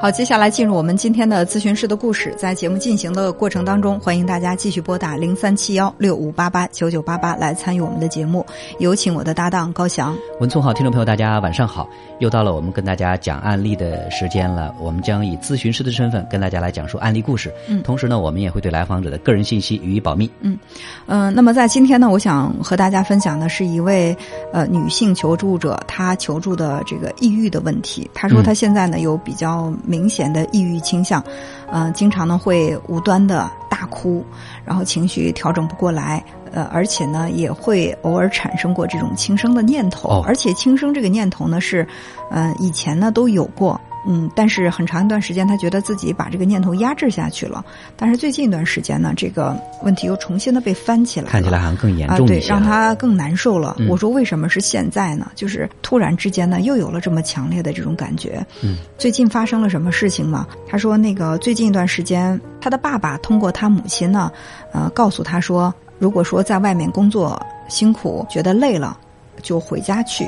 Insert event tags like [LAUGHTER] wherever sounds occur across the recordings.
好，接下来进入我们今天的咨询师的故事。在节目进行的过程当中，欢迎大家继续拨打零三七幺六五八八九九八八来参与我们的节目。有请我的搭档高翔。文聪好，听众朋友大家晚上好，又到了我们跟大家讲案例的时间了。我们将以咨询师的身份跟大家来讲述案例故事，嗯同时呢，我们也会对来访者的个人信息予以保密。嗯、那么在今天呢，我想和大家分享的是一位呃女性求助者，她求助的这个抑郁的问题。她说嗯她现在呢有比较明显的抑郁倾向，呃，经常呢会无端的大哭，然后情绪调整不过来。呃，而且呢，也会偶尔产生过这种轻生的念头，哦而且轻生这个念头呢是，呃，以前呢都有过，嗯，但是很长一段时间，他觉得自己把这个念头压制下去了，但是最近一段时间呢，这个问题又重新的被翻起来了，看起来好像更严啊，对，重一些了。让他更难受了。嗯我说为什么是现在呢？就是突然之间呢，又有了这么强烈的这种感觉。嗯，最近发生了什么事情吗？他说，那个最近一段时间，他的爸爸通过他母亲呢，呃，告诉他说，如果说在外面工作辛苦，觉得累了，就回家去。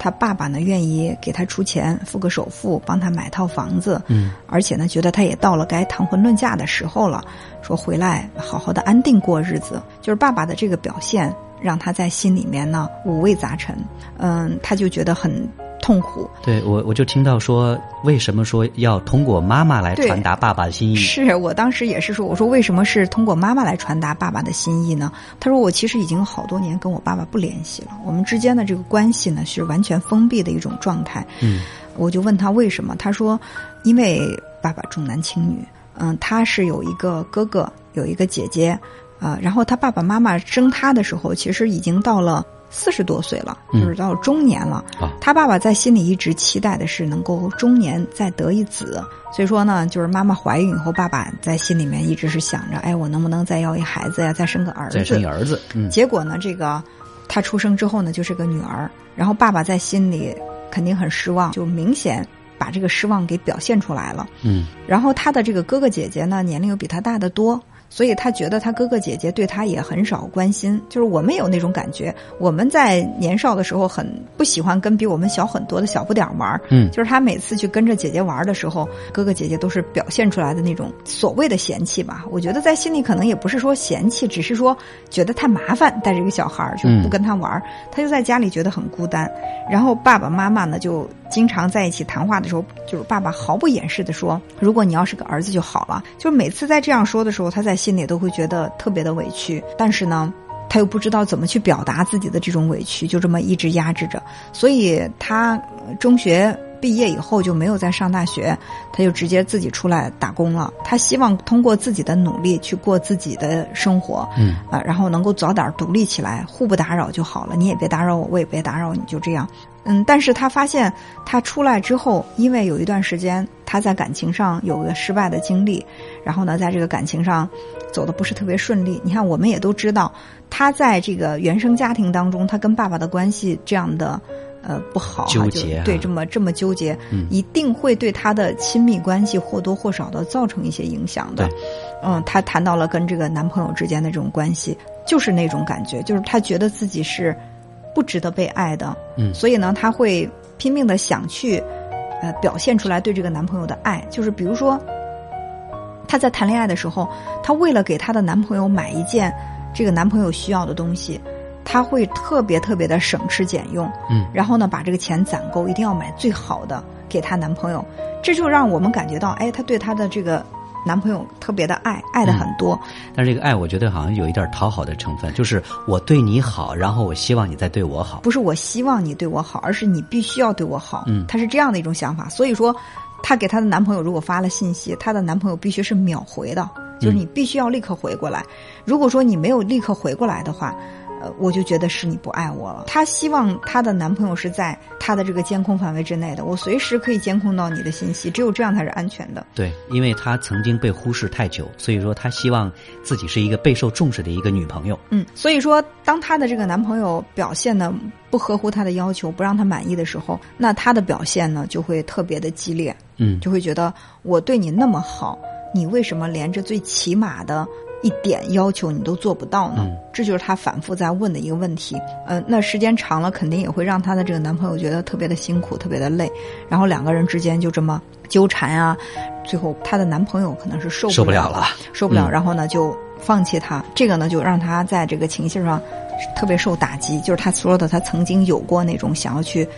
他爸爸呢，愿意给他出钱，付个首付，帮他买套房子。嗯，而且呢，觉得他也到了该谈婚论嫁的时候了，说回来好好的安定过日子。就是爸爸的这个表现，让他在心里面呢五味杂陈。嗯，他就觉得很痛苦。对我我就听到说，为什么说要通过妈妈来传达爸爸的心意？是我当时也是说，我说为什么是通过妈妈来传达爸爸的心意呢？他说我其实已经好多年跟我爸爸不联系了，我们之间的这个关系呢是完全封闭的一种状态。嗯我就问他为什么，他说因为爸爸重男轻女，嗯，他是有一个哥哥，有一个姐姐，啊、然后他爸爸妈妈生他的时候，其实已经到了四十多岁了，嗯就是到中年了。啊他爸爸在心里一直期待的是能够中年再得一子，所以说呢，就是妈妈怀孕以后，爸爸在心里面一直是想着，哎，我能不能再要一孩子呀，再生个儿子？再生一儿子。嗯结果呢，这个他出生之后呢，就是个女儿，然后爸爸在心里肯定很失望，就明显把这个失望给表现出来了。嗯然后他的这个哥哥姐姐呢，年龄又比他大得多，所以他觉得他哥哥姐姐对他也很少关心。就是我们有那种感觉，我们在年少的时候很不喜欢跟比我们小很多的小不点儿玩儿。嗯就是他每次去跟着姐姐玩的时候，哥哥姐姐都是表现出来的那种所谓的嫌弃吧。我觉得在心里可能也不是说嫌弃，只是说觉得太麻烦，带着一个小孩儿就不跟他玩儿，他就在家里觉得很孤单。然后爸爸妈妈呢，就经常在一起谈话的时候，就是爸爸毫不掩饰的说：“如果你要是个儿子就好了。”就是每次在这样说的时候，他在心里都会觉得特别的委屈，但是呢。他又不知道怎么去表达自己的这种委屈，就这么一直压制着。所以他呃中学毕业以后就没有再上大学，他就直接自己出来打工了。他希望通过自己的努力去过自己的生活，嗯啊，然后能够早点独立起来，互不打扰就好了。你也别打扰我，我也别打扰你，就这样。嗯，但是他发现他出来之后，因为有一段时间他在感情上有个失败的经历，然后呢，在这个感情上走的不是特别顺利。你看，我们也都知道，他在这个原生家庭当中，他跟爸爸的关系这样的。呃，不好、纠结啊对，这么这么纠结，嗯一定会对他的亲密关系或多或少的造成一些影响的。嗯，她谈到了跟这个男朋友之间的这种关系，就是那种感觉，就是她觉得自己是不值得被爱的，嗯。所以呢，她会拼命的想去，呃，表现出来对这个男朋友的爱，就是比如说，她在谈恋爱的时候，她为了给她的男朋友买一件这个男朋友需要的东西，她会特别特别的省吃俭用，嗯。然后呢，把这个钱攒够，一定要买最好的给她男朋友，这就让我们感觉到，哎，她对她的这个男朋友特别的爱，爱的很多。但是这个爱，我觉得好像有一点讨好的成分，就是我对你好，然后我希望你再对我好。不是我希望你对我好，而是你必须要对我好。嗯她是这样的一种想法。所以说，她给她的男朋友如果发了信息，她的男朋友必须是秒回的，就是你必须要立刻回过来。如果说你没有立刻回过来的话，呃，我就觉得是你不爱我了。她希望她的男朋友是在她的这个监控范围之内的，我随时可以监控到你的信息，只有这样才是安全的。对，因为她曾经被忽视太久，所以说她希望自己是一个备受重视的一个女朋友。嗯，所以说当她的这个男朋友表现的不合乎她的要求，不让她满意的时候，那她的表现呢就会特别的激烈。嗯，就会觉得我对你那么好，你为什么连这最起码的一点要求你都做不到呢？这就是她反复在问的一个问题。呃，那时间长了，肯定也会让她的这个男朋友觉得特别的辛苦，特别的累。然后两个人之间就这么纠缠啊，最后她的男朋友可能是受受不了了，受不了，然后呢就放弃她。这个呢就让她在这个情绪上特别受打击。就是她说的，她曾经有过那种想要去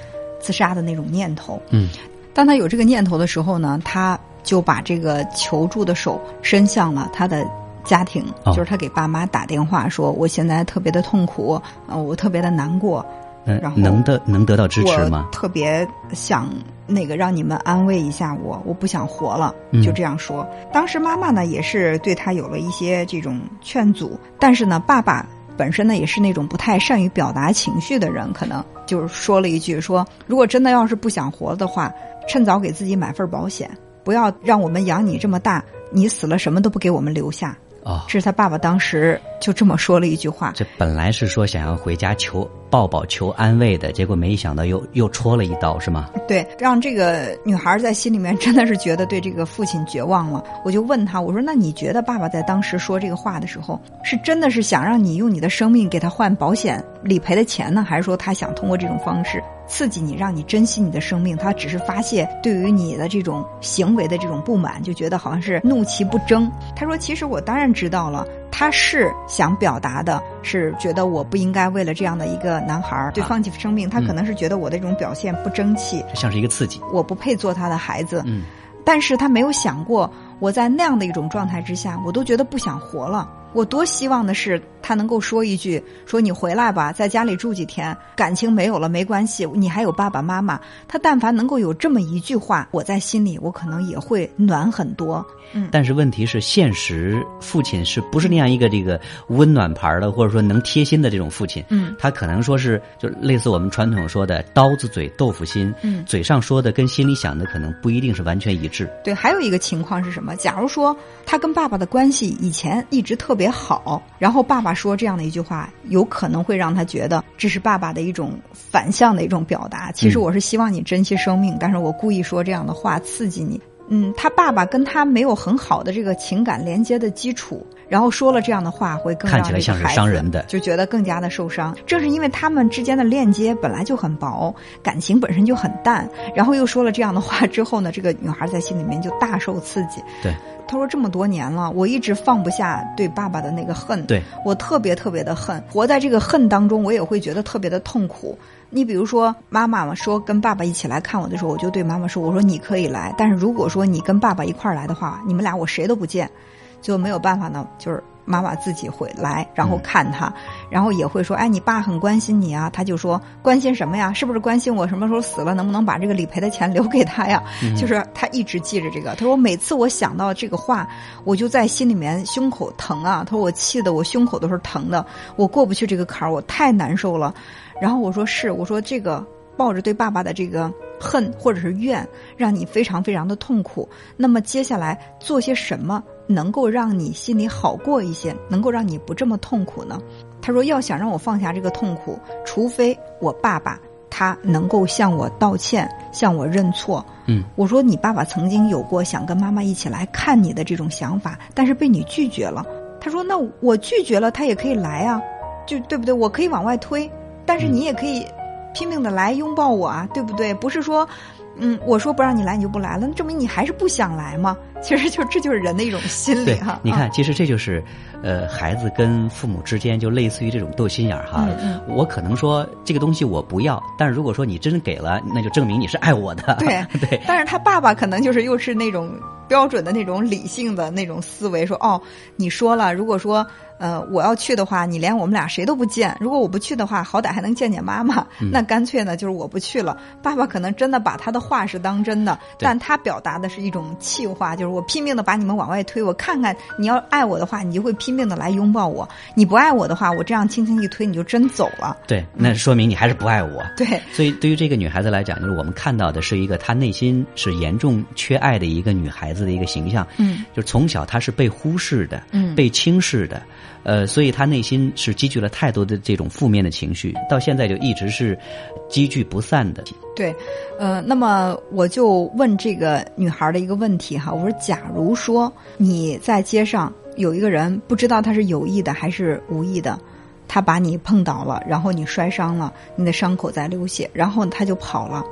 自杀的那种念头。嗯。当她有这个念头的时候呢，她就把这个求助的手伸向了她的家庭，就是他给爸妈打电话说：“我现在特别的痛苦，呃，我特别的难过。”然后能得能得到支持吗？特别想那个让你们安慰一下我，我不想活了，就这样说。当时妈妈呢也是对他有了一些这种劝阻，但是呢，爸爸本身呢也是那种不太善于表达情绪的人，可能就是说了一句：“说如果真的要是不想活的话。”趁早给自己买份保险，不要让我们养你这么大，你死了什么都不给我们留下。哦，这是他爸爸当时就这么说了一句话。这本来是说想要回家求抱抱、求安慰的，结果没想到又又戳了一刀，是吗？对，让这个女孩在心里面真的是觉得对这个父亲绝望了。我就问他，我说：“那你觉得爸爸在当时说这个话的时候，是真的是想让你用你的生命给他换保险理赔的钱呢，还是说他想通过这种方式？”刺激你，让你珍惜你的生命，他只是发泄对于你的这种行为的这种不满，就觉得好像是怒其不争。他说：“其实我当然知道了，他是想表达的，是觉得我不应该为了这样的一个男孩儿对放弃生命。他可能是觉得我的这种表现不争气，像是一个刺激，我不配做他的孩子。嗯，但是他没有想过，我在那样的一种状态之下，我都觉得不想活了。我多希望的是。”他能够说一句：“说你回来吧，在家里住几天，感情没有了没关系，你还有爸爸妈妈。”他但凡能够有这么一句话，我在心里我可能也会暖很多。嗯，但是问题是，现实父亲是不是那样一个这个温暖牌的，或者说能贴心的这种父亲？嗯，他可能说是就类似我们传统说的“刀子嘴豆腐心”。嗯，嘴上说的跟心里想的可能不一定是完全一致。对，还有一个情况是什么？假如说他跟爸爸的关系以前一直特别好，然后爸爸。说这样的一句话，有可能会让他觉得这是爸爸的一种反向的一种表达。其实我是希望你珍惜生命，但是我故意说这样的话刺激你。嗯，他爸爸跟他没有很好的这个情感连接的基础，然后说了这样的话，会更看起来像是伤人的，就觉得更加的受伤。正是因为他们之间的链接本来就很薄，感情本身就很淡，然后又说了这样的话之后呢，这个女孩在心里面就大受刺激。对。他说：“这么多年了，我一直放不下对爸爸的那个恨，对我特别特别的恨。活在这个恨当中，我也会觉得特别的痛苦。你比如说，妈妈嘛说跟爸爸一起来看我的时候，我就对妈妈说：我说你可以来，但是如果说你跟爸爸一块儿来的话，你们俩我谁都不见，就没有办法呢，就是。”妈妈自己会来，然后看他，然后也会说：“哎，你爸很关心你啊。”他就说：“关心什么呀？是不是关心我什么时候死了，能不能把这个理赔的钱留给他呀？”就是他一直记着这个。他说：“每次我想到这个话，我就在心里面胸口疼啊。”他说：“我气得我胸口都是疼的，我过不去这个坎儿，我太难受了。”然后我说：“是，我说这个。”抱着对爸爸的这个恨或者是怨，让你非常非常的痛苦。那么接下来做些什么能够让你心里好过一些，能够让你不这么痛苦呢？他说：“要想让我放下这个痛苦，除非我爸爸他能够向我道歉，向我认错。”嗯，我说：“你爸爸曾经有过想跟妈妈一起来看你的这种想法，但是被你拒绝了。”他说：“那我拒绝了，他也可以来啊，就对不对？我可以往外推，但是你也可以。”拼命的来拥抱我啊，对不对？不是说，嗯，我说不让你来你就不来了，那证明你还是不想来吗？其实就这就是人的一种心理哈。你看，其实这就是，呃，孩子跟父母之间就类似于这种斗心眼儿哈。我可能说这个东西我不要，但是如果说你真给了，那就证明你是爱我的。对 [LAUGHS] 对。但是他爸爸可能就是又是那种标准的那种理性的那种思维，说哦，你说了，如果说。呃，我要去的话，你连我们俩谁都不见。如果我不去的话，好歹还能见见妈妈。那干脆呢，就是我不去了。爸爸可能真的把他的话是当真的，但他表达的是一种气话，就是我拼命的把你们往外推，我看看你要爱我的话，你就会拼命的来拥抱我；你不爱我的话，我这样轻轻一推，你就真走了。对，那说明你还是不爱我。对，所以对于这个女孩子来讲，就是我们看到的是一个她内心是严重缺爱的一个女孩子的一个形象。嗯，就从小她是被忽视的，嗯被轻视的，呃，所以她内心是积聚了太多的这种负面的情绪，到现在就一直是积聚不散的。对，呃，那么我就问这个女孩的一个问题哈，我说，假如说你在街上有一个人，不知道他是有意的还是无意的，他把你碰倒了，然后你摔伤了，你的伤口在流血，然后他就跑了，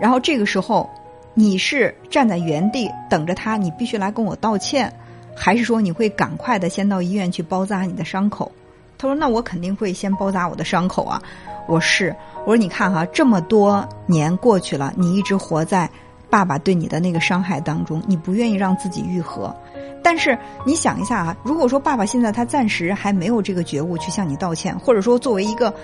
然后这个时候你是站在原地等着他，你必须来跟我道歉，还是说你会赶快的先到医院去包扎你的伤口？他说：“那我肯定会先包扎我的伤口啊。”我是我说：“你看哈，这么多年过去了，你一直活在爸爸对你的那个伤害当中，你不愿意让自己愈合。但是你想一下啊，如果说爸爸现在他暂时还没有这个觉悟去向你道歉，或者说作为一个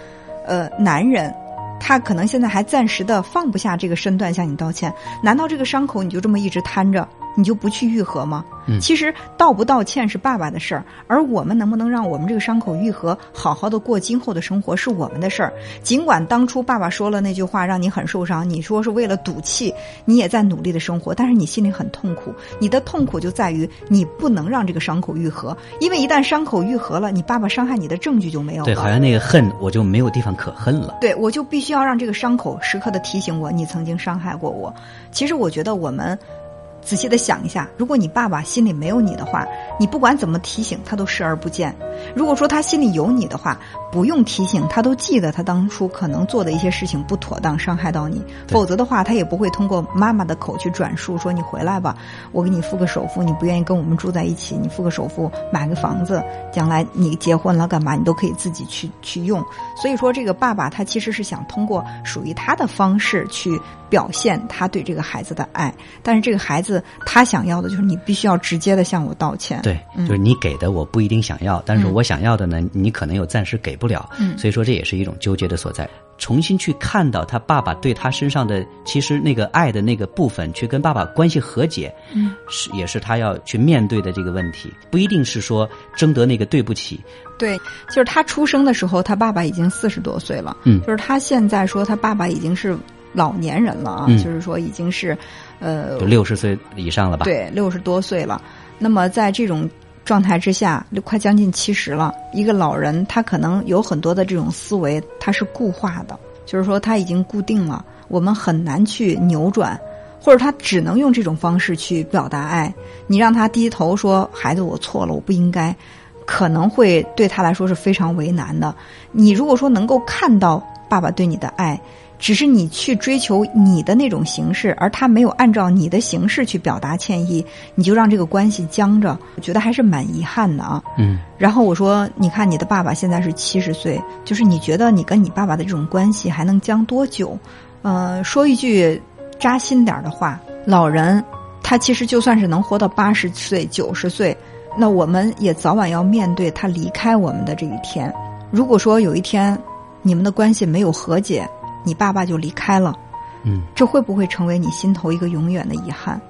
呃男人，他可能现在还暂时的放不下这个身段向你道歉，难道这个伤口你就这么一直摊着？”你就不去愈合吗？嗯其实道不道歉是爸爸的事儿，而我们能不能让我们这个伤口愈合，好好的过今后的生活是我们的事儿。尽管当初爸爸说了那句话让你很受伤，你说是为了赌气，你也在努力的生活，但是你心里很痛苦。你的痛苦就在于你不能让这个伤口愈合，因为一旦伤口愈合了，你爸爸伤害你的证据就没有了。对，好像那个恨我就没有地方可恨了。对，我就必须要让这个伤口时刻的提醒我，你曾经伤害过我。其实我觉得我们仔细的想一下，如果你爸爸心里没有你的话，你不管怎么提醒他都视而不见；如果说他心里有你的话，不用提醒他都记得他当初可能做的一些事情不妥当，伤害到你。否则的话，他也不会通过妈妈的口去转述说你回来吧，我给你付个首付，你不愿意跟我们住在一起，你付个首付买个房子，将来你结婚了干嘛，你都可以自己去去用。所以说，这个爸爸他其实是想通过属于他的方式去表现他对这个孩子的爱，但是这个孩子他想要的就是你必须要直接的向我道歉。对，就是你给的我不一定想要，但是嗯我想要的呢，你可能又暂时给不了。嗯所以说这也是一种纠结的所在。重新去看到他爸爸对他身上的其实那个爱的那个部分，去跟爸爸关系和解，嗯，是也是他要去面对的这个问题，不一定是说争得那个对不起。对，就是他出生的时候，他爸爸已经四十多岁了。嗯就是他现在说他爸爸已经是老年人了啊，嗯就是说已经是，呃，六十岁以上了吧？，对，六十多岁了。那么在这种状态之下，就快将近七十了，一个老人他可能有很多的这种思维，他是固化的，就是说他已经固定了，我们很难去扭转。或者他只能用这种方式去表达爱，你让他低头说：“孩子，我错了，我不应该。”可能会对他来说是非常为难的。你如果说能够看到爸爸对你的爱，只是你去追求你的那种形式，而他没有按照你的形式去表达歉意，你就让这个关系僵着，我觉得还是蛮遗憾的啊。嗯，然后我说，你看你的爸爸现在是七十岁，就是你觉得你跟你爸爸的这种关系还能僵多久？呃，说一句扎心点儿的话，老人他其实就算是能活到八十岁、九十岁，那我们也早晚要面对他离开我们的这一天。如果说有一天你们的关系没有和解，你爸爸就离开了，嗯，这会不会成为你心头一个永远的遗憾？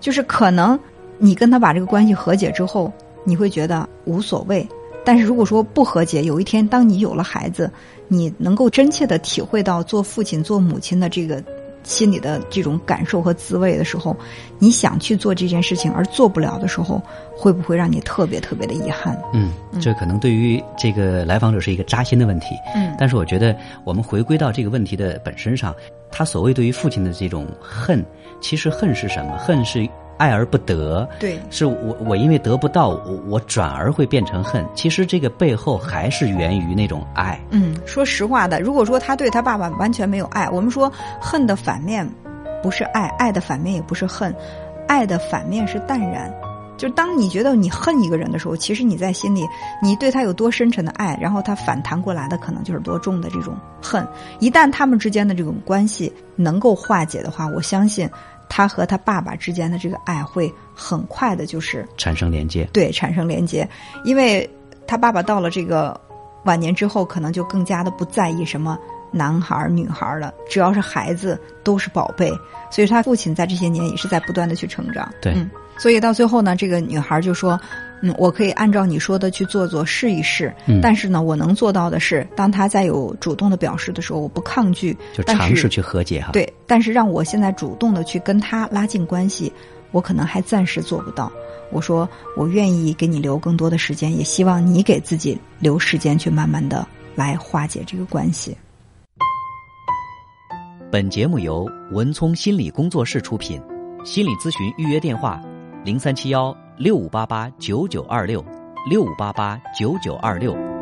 就是可能你跟他把这个关系和解之后，你会觉得无所谓。但是如果说不和解，有一天当你有了孩子，你能够真切的体会到做父亲、做母亲的这个心里的这种感受和滋味的时候，你想去做这件事情而做不了的时候，会不会让你特别特别的遗憾？嗯，这可能对于这个来访者是一个扎心的问题。嗯但是我觉得我们回归到这个问题的本身上，他所谓对于父亲的这种恨，其实恨是什么？恨是爱而不得。对，是我我因为得不到，我我转而会变成恨。其实这个背后还是源于那种爱。嗯，说实话的，如果说他对他爸爸完全没有爱，我们说恨的反面不是爱，爱的反面也不是恨，爱的反面是淡然。就当你觉得你恨一个人的时候，其实你在心里，你对他有多深沉的爱，然后他反弹过来的可能就是多重的这种恨。一旦他们之间的这种关系能够化解的话，我相信他和他爸爸之间的这个爱会很快的，就是产生连接，对产生连接，因为他爸爸到了这个晚年之后，可能就更加的不在意什么男孩儿女孩儿了，只要是孩子都是宝贝，所以他父亲在这些年也是在不断的去成长。对嗯所以到最后呢，这个女孩就说。嗯，我可以按照你说的去做做试一试，但是呢，我能做到的是，当他再有主动的表示的时候，我不抗拒，就尝试去和解哈。对，但是让我现在主动的去跟他拉近关系，我可能还暂时做不到。我说，我愿意给你留更多的时间，也希望你给自己留时间去慢慢的来化解这个关系。本节目由文聪心理工作室出品，心理咨询预约电话：零三七幺。六五八八九九二六，六五八八九九二六。